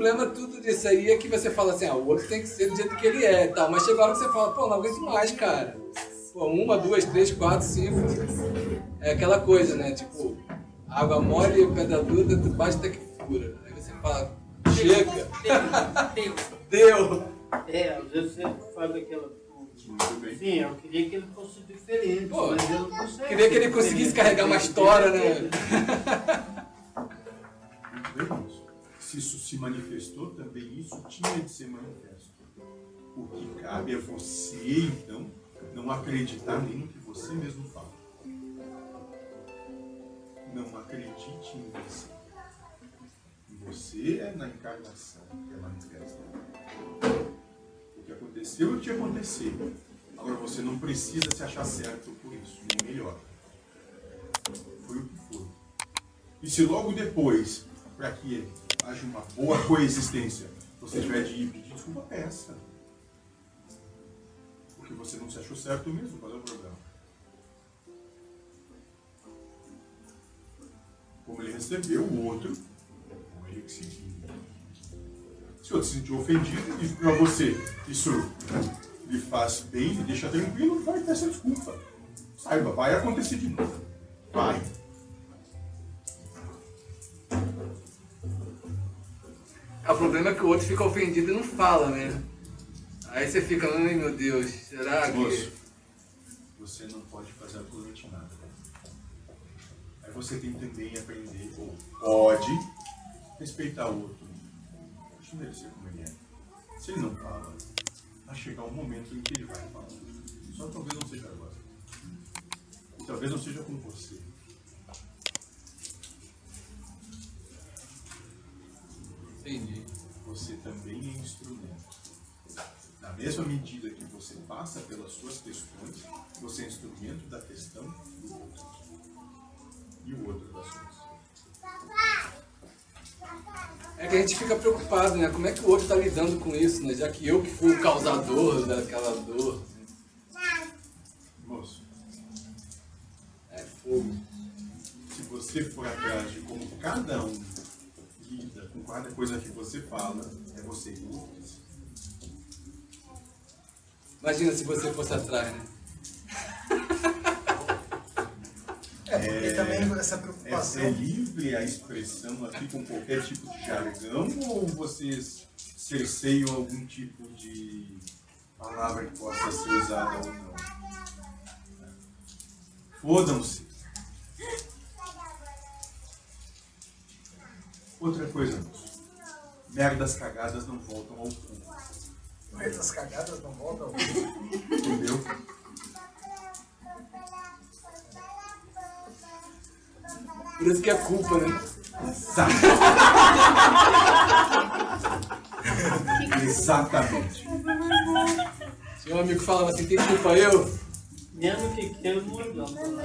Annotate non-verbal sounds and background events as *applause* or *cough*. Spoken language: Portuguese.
problema tudo disso aí é que você fala assim, ah, o outro tem que ser do jeito que ele é e tal. Mas chega a hora que você fala, pô, não aguento mais, cara. Pô, uma, duas, três, quatro, cinco. É aquela coisa, né? Tipo, água mole, pedra dura, basta que fura. Aí você fala, chega. Deu. Deu. É, às vezes você faz aquela. Sim, eu queria que ele fosse diferente, Pô, mas ele não consegue. Queria que ele conseguisse diferente. carregar uma história, né? Se isso se manifestou, também isso tinha de ser manifesto. O que cabe é você, então, não acreditar nem no que você mesmo fala. Não acredite em você. Você é na encarnação que é manifesta. O que aconteceu, te aconteceu. Agora você não precisa se achar certo por isso, nem melhor. Foi o que foi. E se logo depois, para que haja uma boa coexistência, você tiver de ir pedir desculpa, peça. Porque você não se achou certo mesmo, qual é o problema? Como ele recebeu o outro, como ele que. Se o outro se sentiu ofendido e para você isso lhe faz bem, lhe deixa tranquilo, vai peça desculpa. Saiba, vai acontecer de novo. Vai. O problema é que o outro fica ofendido e não fala, né? Aí você fica, ai meu Deus, será que. Moço, você não pode fazer absolutamente nada. Aí você tem também aprender, ou pode, respeitar o outro. Deixa ele ser como ele é. Se ele não fala, vai chegar um momento em que ele vai falar. Só talvez não seja agora. E talvez não seja com você. Entendi. Você também é instrumento. Na mesma medida que você passa pelas suas questões, você é instrumento da questão do outro. E o outro das suas. É que a gente fica preocupado, né? Como é que o outro tá lidando com isso, né? Já que eu que fui o causador daquela dor. Moço, É fogo. se você for atrás de como cada um lida com cada coisa que você fala, é você e outros. Imagina se você fosse atrás, né? É, porque também essa É, preocupação. é livre a expressão aqui com qualquer tipo de jargão ou vocês cerceiam algum tipo de palavra que possa ser usada ou não? Fodam-se. Outra coisa, moço. Merdas cagadas não voltam ao fundo. Mas as cagadas não voltam. Entendeu? Por isso que é culpa, né? Exato. *laughs* Exatamente. Se um amigo falava assim, tem culpa eu? Mesmo que queira, não adianta. né?